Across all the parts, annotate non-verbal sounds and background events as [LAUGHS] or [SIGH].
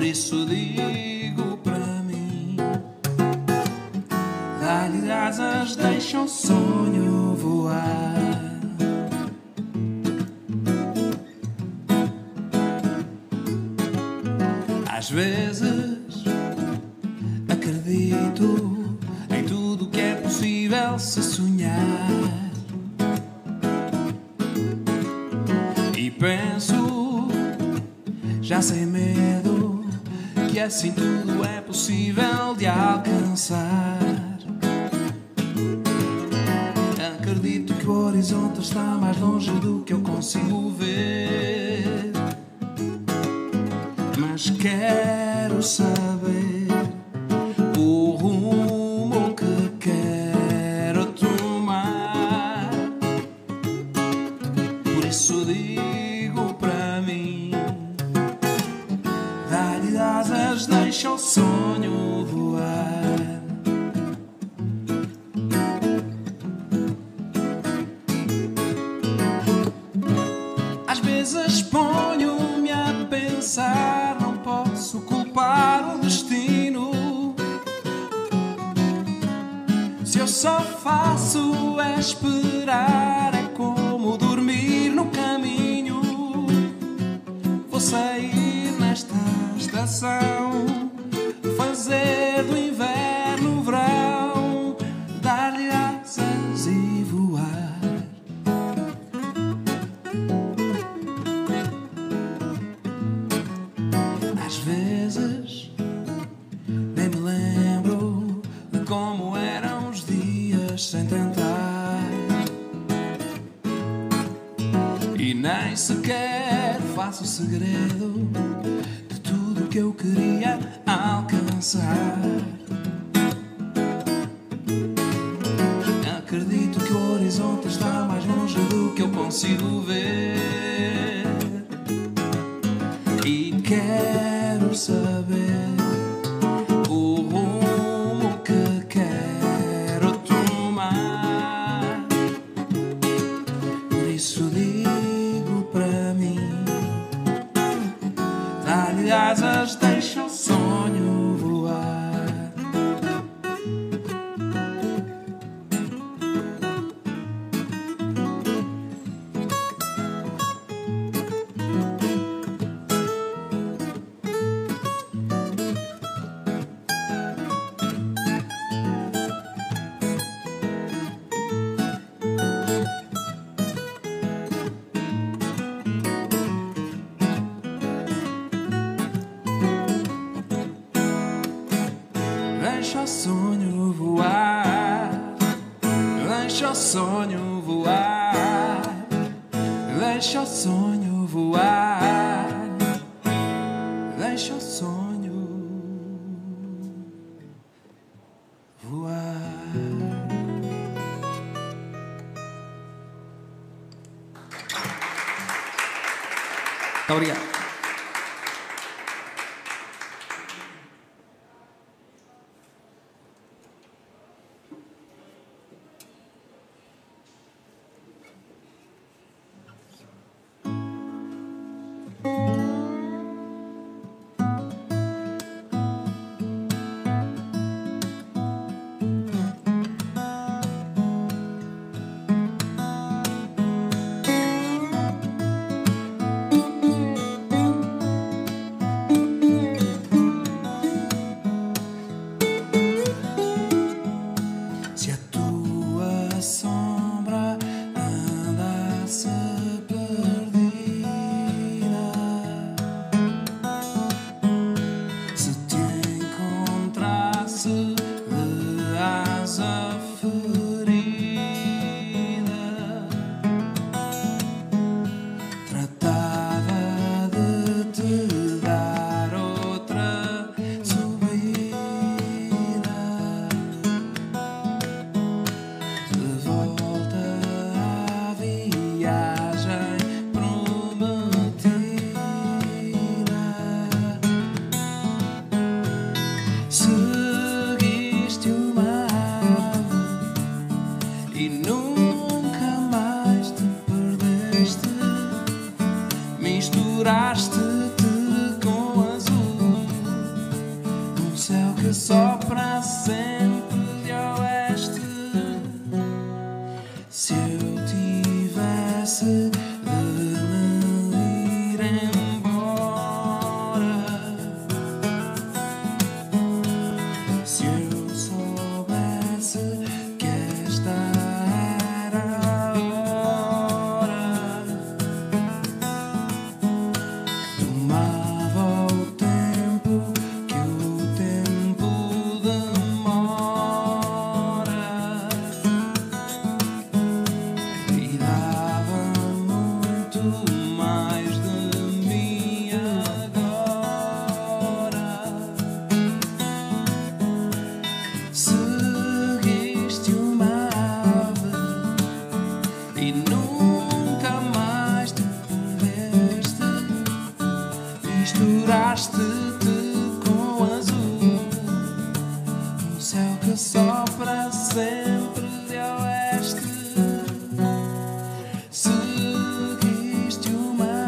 por isso digo para mim: dá-lhe asas, deixa o sonho voar. Às vezes Se tudo é possível. aşkı sequer faço segredo. Muito. Misturaste-te com o azul, um céu que sopra sempre de oeste. Seguiste uma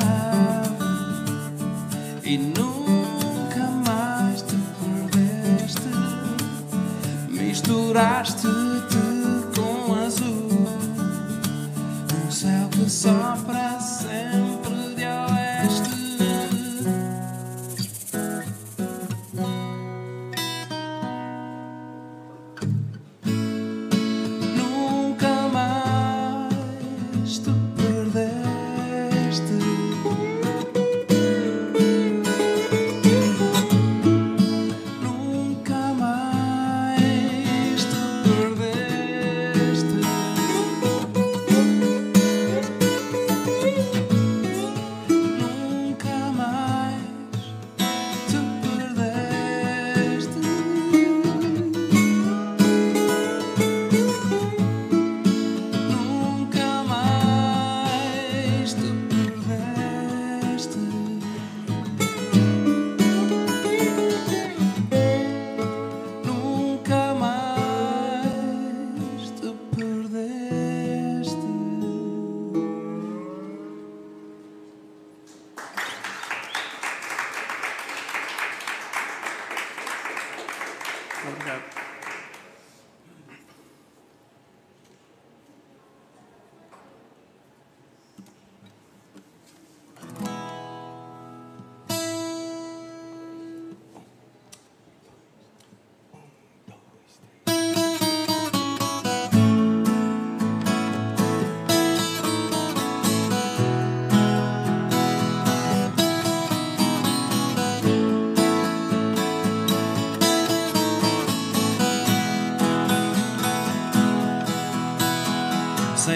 ave e nunca mais te perdeste. Misturaste-te.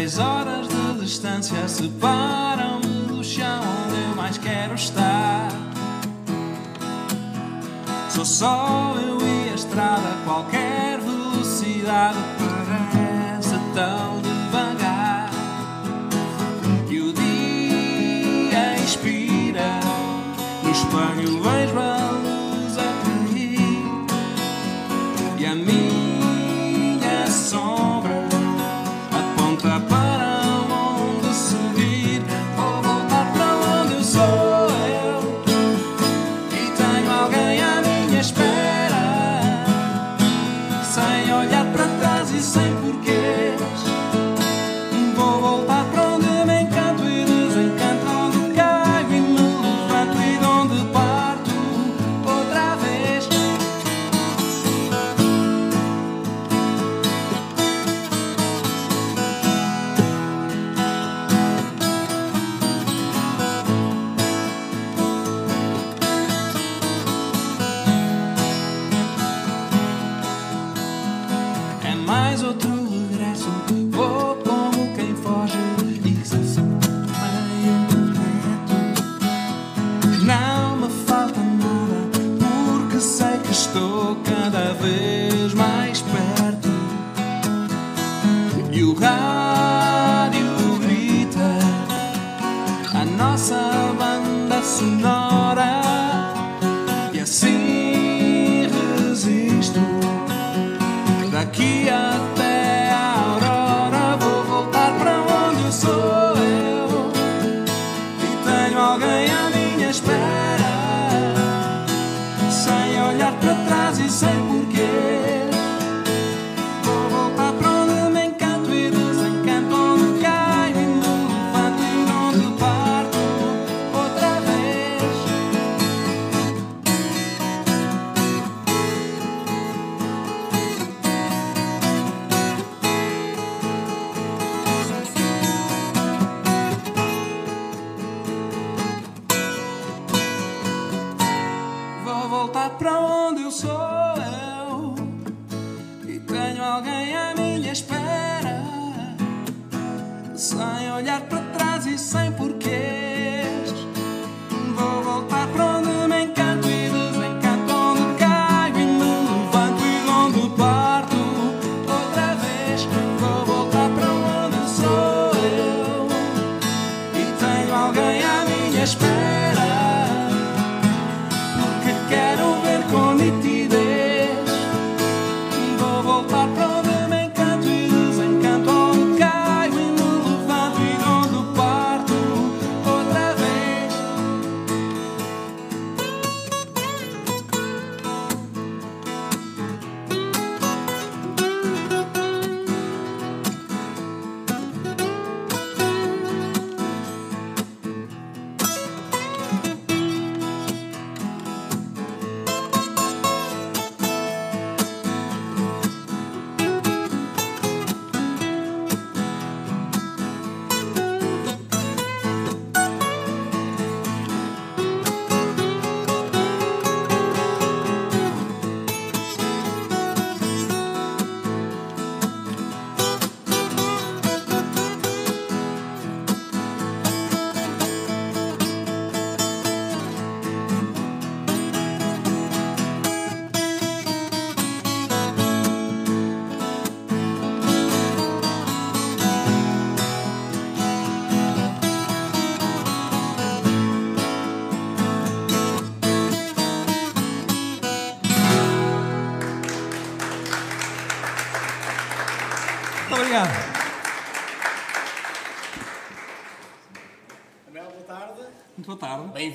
Seis horas de distância separam-me do chão onde eu mais quero estar. Sou só eu e a estrada, qualquer velocidade parece tão devagar. Que o dia inspira, no espelho vejo a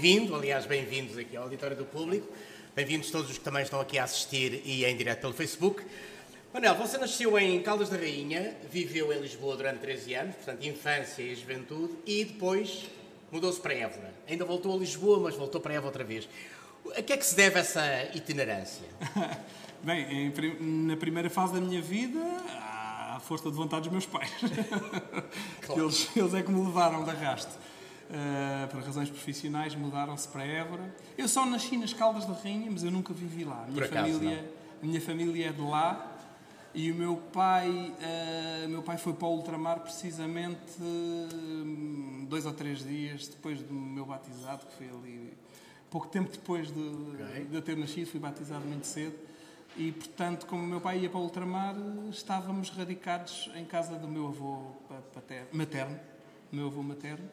Bem-vindo, aliás, bem-vindos aqui ao Auditório do Público. Bem-vindos todos os que também estão aqui a assistir e em direto pelo Facebook. Manel, você nasceu em Caldas da Rainha, viveu em Lisboa durante 13 anos, portanto, infância e juventude, e depois mudou-se para Évora. Ainda voltou a Lisboa, mas voltou para Évora outra vez. A que é que se deve essa itinerância? [LAUGHS] Bem, em na primeira fase da minha vida, à força de vontade dos meus pais. [LAUGHS] Claro. eles, eles é que me levaram de arrasto. Uh, por razões profissionais, mudaram-se para Évora. Eu só nasci nas Caldas da Rainha, mas eu nunca vivi lá. A minha, acaso, família, a minha família é de lá. E o meu pai, uh, meu pai foi para o ultramar precisamente hum, dois ou três dias depois do meu batizado, que foi ali pouco tempo depois de, Ok. de eu ter nascido, fui batizado muito cedo. E, portanto, como o meu pai ia para o ultramar, estávamos radicados em casa do meu avô pa- paterno, materno, meu avô materno.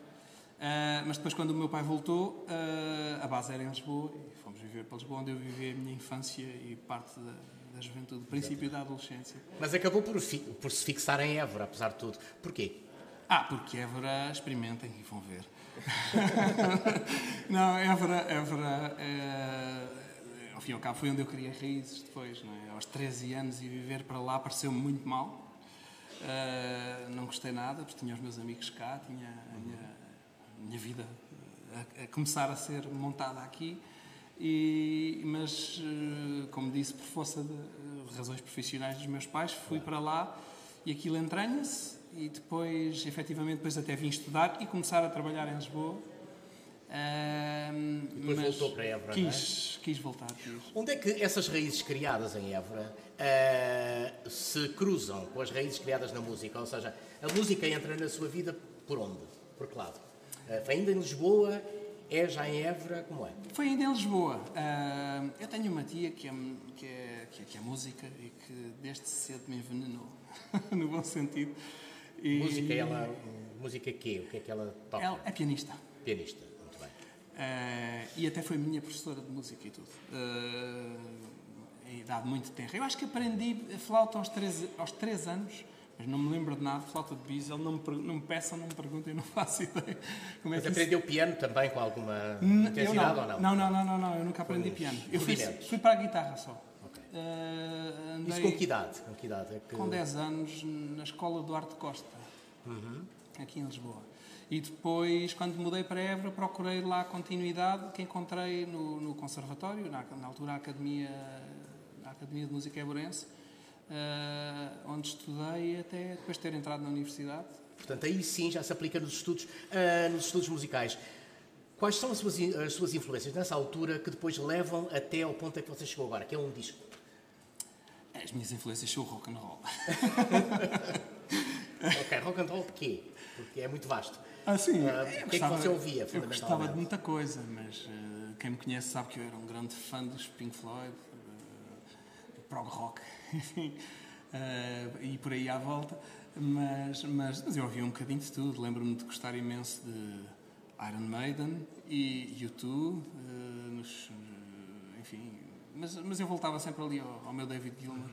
Ah, mas depois, quando o meu pai voltou, ah, a base era em Lisboa e fomos viver para Lisboa, onde eu vivi a minha infância e parte da, da juventude, princípio da adolescência. Mas acabou por, por se fixar em Évora, apesar de tudo. Porquê? Ah, porque Évora, experimentem e vão ver. [LAUGHS] não, Évora, Évora eh, ao fim e ao cabo, foi onde eu criei raízes depois, é? Aos 13 anos e viver para lá pareceu-me muito mal. Eh, não gostei nada, porque tinha os meus amigos cá, tinha a minha, minha vida a, a começar a ser montada aqui. E, mas, eh, como disse, por força de eh, razões profissionais dos meus pais, fui para lá e aquilo entranha-se e depois, efetivamente, depois até vim estudar e começar a trabalhar em Lisboa. Ahm, Depois mas voltou para Évora, é? quis, quis voltar, quis. Onde é que essas raízes criadas em Évora eh, se cruzam com as raízes criadas na música? Ou seja, a música entra na sua vida por onde? Por que lado? Eh, foi ainda em Lisboa? É já em Évora? Como é? Foi ainda em Lisboa. Eu tenho uma tia que é, que, é, que, é, que é música e que desde cedo me envenenou, [LAUGHS] no bom sentido. E Música, ela. Música quê? O que é que ela toca? Ela é pianista. Pianista. Muito bem. Ah, e até foi minha professora de música e tudo. Ah, em idade muito tenra. Eu acho que aprendi a flauta aos 3, aos três anos, mas não me lembro de nada. Flauta de bis, ele não me, não me peçam, não me perguntem, eu não [LAUGHS] faço ideia. Como é Mas que isso- aprendeu piano também com alguma intensidade não. ou não? Não, não, não, não, não, eu nunca aprendi piano. Eu fui, fui para a guitarra só. Ok. Ah, Isso andei com que idade? Com que idade? É que... com 10 anos na escola Duarte Costa, Uhum. aqui em Lisboa. E depois, quando mudei para Évora, procurei lá a continuidade que encontrei no, no conservatório, na, na altura a Academia, a Academia de Música Éborense, ah, onde estudei até depois de ter entrado na universidade. Portanto, aí sim já se aplica nos estudos, ah, nos estudos musicais. Quais são as suas, as suas influências nessa altura que depois levam até ao ponto a que você chegou agora, que é um disco? As minhas influências são o rock and roll. [LAUGHS] ok, rock and roll porquê? Porque é muito vasto. Ah, sim. Ah, o que é que você ouvia, Eu gostava de muita coisa, mas eh, quem me conhece sabe que eu era um grande fã dos Pink Floyd, uh, prog rock, [LAUGHS] enfim, eh, e por aí à volta. Mas, mas, mas eu ouvia um bocadinho de tudo. Lembro-me de gostar imenso de Iron Maiden e U2, eh, nos, eh, enfim. Mas, mas eu voltava sempre ali ao, ao meu David Gilmour.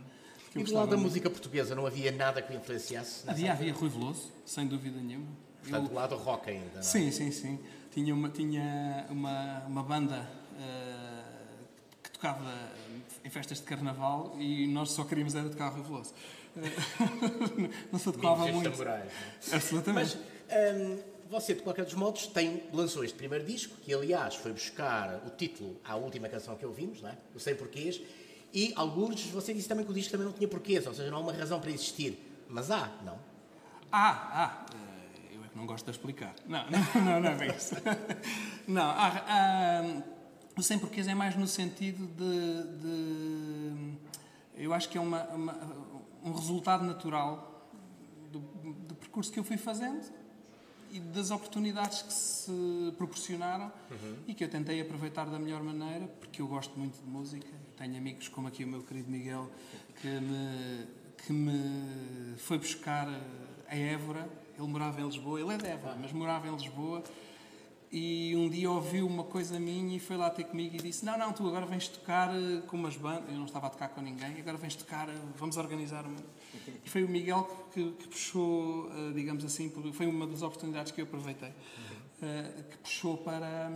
E do lado da muito. música portuguesa não havia nada que o influenciasse? Havia, havia Rui Veloso, sem dúvida nenhuma. Portanto, do lado rock ainda, não é? Sim, sim, sim. Tinha uma, tinha uma, uma banda que tocava em festas de carnaval e nós só queríamos era tocar Rui Veloso. Eh, [LAUGHS] não se adequava muito. samurais, não é? Absolutamente. Mas hum, você, de qualquer dos modos, tem, lançou este primeiro disco, que aliás foi buscar o título à última canção que ouvimos, não é? o Sem Porquês, e alguns, você disse também que o disco também não tinha porquês, ou seja, não há uma razão para existir. Mas há, não? Ah, ah, eh, eu é que não gosto de explicar. Não, [LAUGHS] não, não, não é bem isso. [LAUGHS] Não, há, há, o sem porquês é mais no sentido de. de- eu acho que é uma, uma- um resultado natural do, do percurso que eu fui fazendo e das oportunidades que se proporcionaram e que eu tentei aproveitar da melhor maneira, porque eu gosto muito de música. Tenho amigos como aqui o meu querido Miguel, que me, que me foi buscar a Évora. Ele morava em Lisboa, ele é de Évora, mas morava em Lisboa. E um dia ouviu uma coisa minha e foi lá ter comigo e disse: Não, não, tu agora vens tocar eh, com umas bandas. Eu não estava a tocar com ninguém, agora vens tocar, eh, vamos organizar uma. E foi o Miguel que, que puxou, eh, digamos assim, foi uma das oportunidades que eu aproveitei, eh, que puxou para,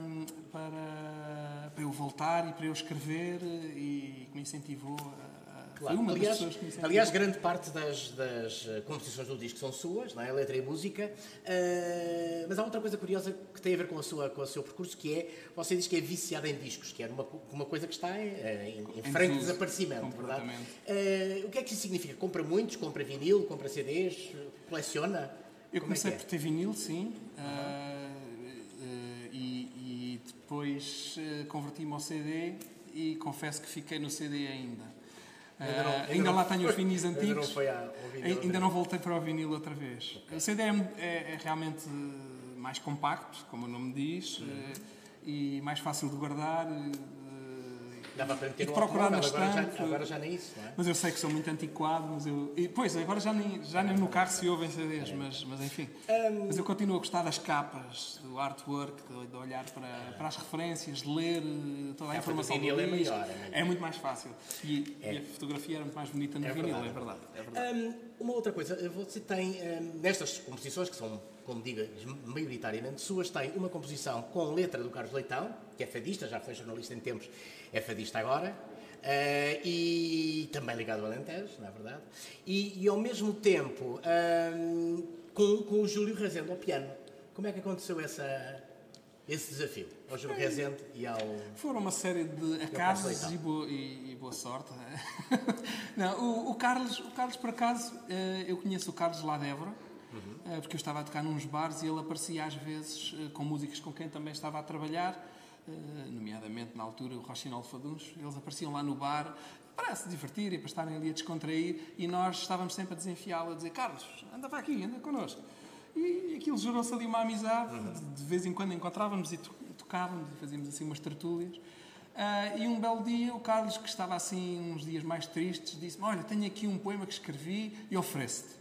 para, para eu voltar e para eu escrever e que me incentivou. a- Claro. Foi uma aliás, das pessoas que me aliás, grande parte das, das eh, composições do disco são suas, não é? letra e música. Eh, mas há outra coisa curiosa que tem a ver com, a sua, com o seu percurso, que é, você diz que é viciada em discos, que é uma, uma coisa que está eh, em, em franco desuso, desaparecimento, verdade? Eh, o que é que isso significa? Compra muitos? Compra vinil? Compra CDs? Coleciona? Eu Como é comecei é? por ter vinil, sim. e, e depois ah, converti-me ao CD e confesso que fiquei no CD ainda. Ainda não- Ah, ainda ainda não lá tenho os vinis ainda antigos. não foi ao- ao vinil Ai- outra ainda não voltei para o vinil outra vez. O CD é, é- é realmente eh, mais compacto, como o nome diz, eh, e mais fácil de guardar. Eh, Dava para meter e procurar na estante. agora já nem isso, não é? Mas eu sei que sou muito antiquado, mas eu. E, pois, agora já nem, já nem no carro se ouvem CDs, mas, mas enfim. Mas eu continuo a gostar das capas, do artwork, de, de olhar para, para as referências, de ler eh, toda a É, informação do vinil é disco. maior, é maior. É muito mais fácil. E, e a fotografia era muito mais bonita no É vinil, verdade. é verdade. É verdade. Hum, uma outra coisa, você tem, hum, nestas composições, que são, como digo, maioritariamente suas, tem uma composição com letra do Carlos Leitão, que é fadista, já foi jornalista em tempos, é fadista agora, eh, e também ligado ao Alentejo, não é verdade? E, e ao mesmo tempo hum, com, com o Júlio Rezende ao piano. Como é que aconteceu essa, esse desafio? Ao Júlio Rezende e ao... Foram uma série de acasos e boa, e, e boa sorte. [LAUGHS] Não, o, o Carlos, o Carlos, por acaso, eh, eu conheço o Carlos lá de Évora, Uhum. eh, porque eu estava a tocar nos bares e ele aparecia às vezes com músicas com quem também estava a trabalhar, nomeadamente na altura o Rochinol Faduns. Eles apareciam lá no bar para se divertir e para estarem ali a descontrair e nós estávamos sempre a desenfiá-lo, a dizer Carlos, anda para aqui, anda connosco. E aquilo gerou-se ali uma amizade, de, de vez em quando encontrávamos e to- tocávamos e fazíamos assim umas tertúlias. Ah, e um belo dia, o Carlos, que estava assim uns dias mais tristes, disse-me: Olha, tenho aqui um poema que escrevi e ofereço-te.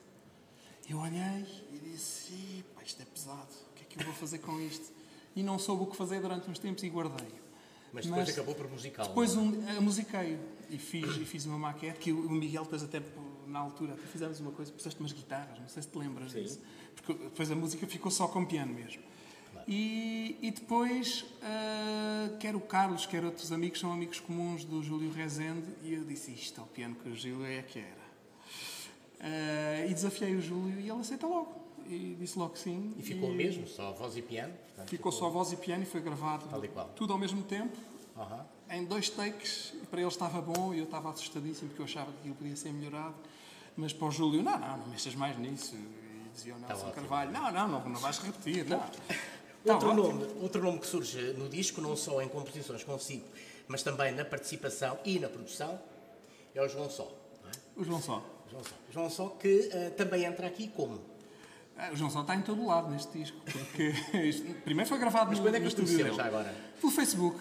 Eu olhei e disse: "Ih, pá, isto é pesado, o que é que eu vou fazer com isto? E não soube o que fazer durante uns tempos e guardei. Mas depois acabou por musical. Depois um, a musiquei e fiz, e fiz uma maquete que o Miguel depois até na altura até fizemos uma coisa, puseste umas guitarras, não sei se te lembras disso. Porque depois a música ficou só com piano mesmo. E, e depois, ah, quer o Carlos, quer outros amigos, são amigos comuns do Júlio Rezende, e eu disse: Isto é o piano que o Júlio é que era. Ah, e desafiei o Júlio e ele aceita logo. E disse logo que sim. E ficou mesmo, só voz e piano. portanto, Ficou só voz e piano e foi gravado e tudo ao mesmo tempo, Aham. em dois takes. E para ele estava bom e eu estava assustadíssimo porque eu achava que aquilo podia ser melhorado. Mas para o Júlio, não, não, não mexas mais nisso. E dizia o Nelson ótimo. Carvalho, não, não, não, não vais repetir, não. [LAUGHS] Outro Tá nome, outro nome que surge no disco, não só em composições consigo, mas também na participação e na produção, é o João Só. é? O João Só. João Só, João Só que eh, também entra aqui como? Ah, O João Só está em todo lado neste disco. Porque [LAUGHS] isto, primeiro foi gravado Mas no, quando é que no os estúdio dele. já agora? Pelo Facebook.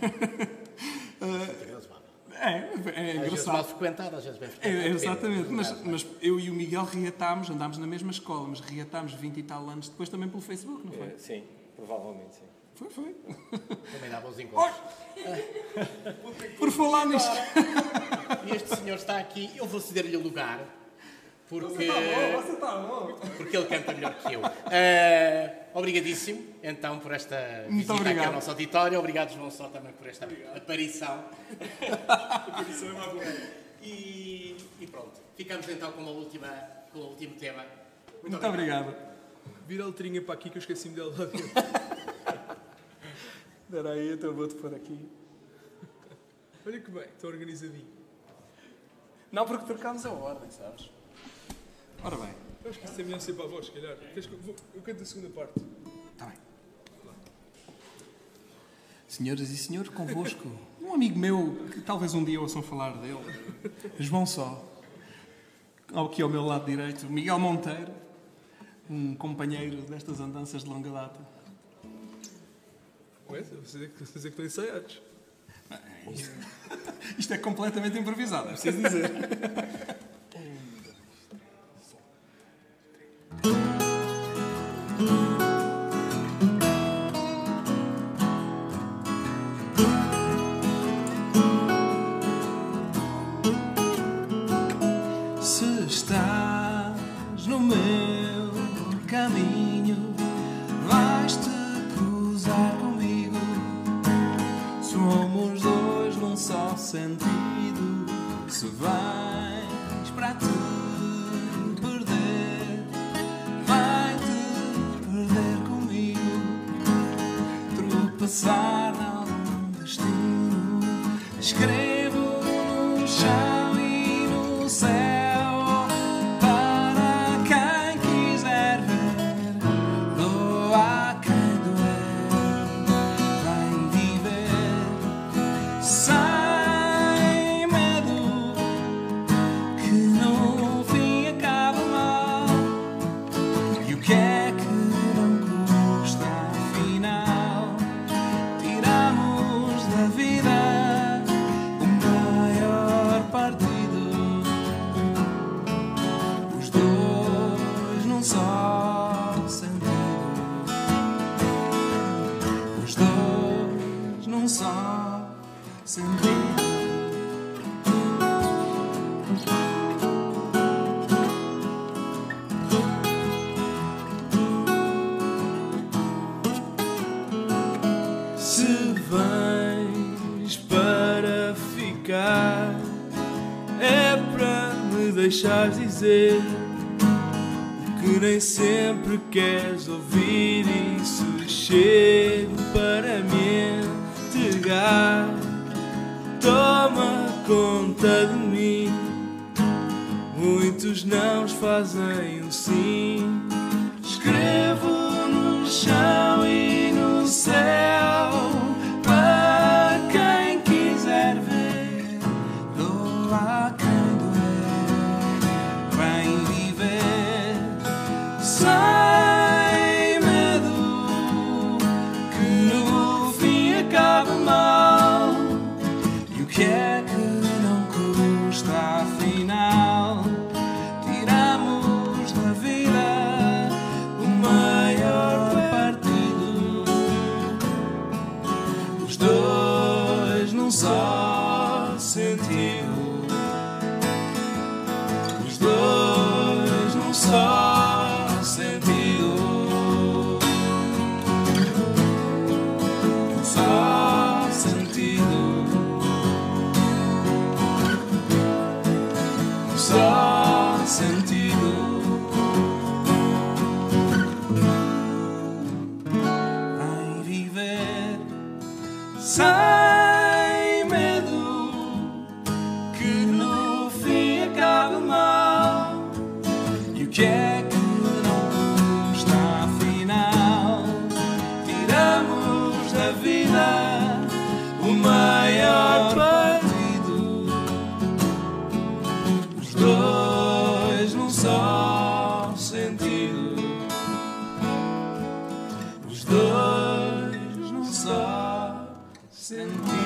[LAUGHS] É, é Às vezes engraçado. mal frequentado, às vezes bem É, frequentado. é, exatamente, mas, mas eu e o Miguel reatámos, andámos na mesma escola, mas reatámos 20 e tal anos depois também pelo Facebook, não foi? Eh, Sim, provavelmente sim. Foi, foi. Também dá bons [LAUGHS] encontros. Por falar nisto. E este senhor está aqui, eu vou ceder-lhe o lugar, porque, Você está bom. porque ele canta melhor que eu. [LAUGHS] Eh, obrigadíssimo, então, por esta Muito visita aqui obrigado. ao nosso auditório. Obrigado, João Só, também por esta aparição. [LAUGHS] E, e pronto, ficamos então com, a última, com o último tema. Muito obrigado. Vira a letrinha para aqui que eu esqueci-me dela lá [LAUGHS] dentro. Espera aí, então vou-te pôr aqui. Olha que bem, está organizadinho. Não, porque trocámos a ordem, sabes? Ora bem, Eu acho que isto é melhor ser para a voz, se calhar. Eu, canto a segunda parte. está bem. Senhoras e senhores, convosco, um amigo meu, que talvez um dia ouçam falar dele, João Só. Aqui ao meu lado direito, Miguel Monteiro, um companheiro destas andanças de longa data. Ué, vocês é que, vocês é que estão ensaiados. Isto é completamente improvisado, é preciso dizer. [LAUGHS] dizer o que nem sempre queres ouvir. Isso chega para me entregar. Toma conta de mim. Muitos não fazem um sim. Escrevo no chão e no céu. sentí.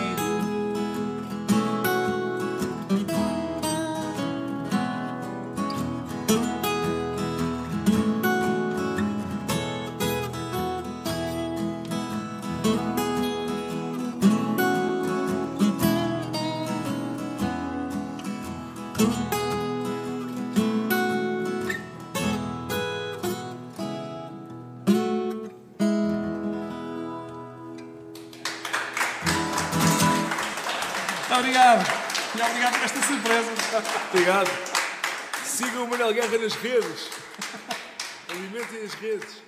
Obrigado por esta surpresa. Obrigado. Sigam o Manuel Guerra nas redes. Alimentem as redes.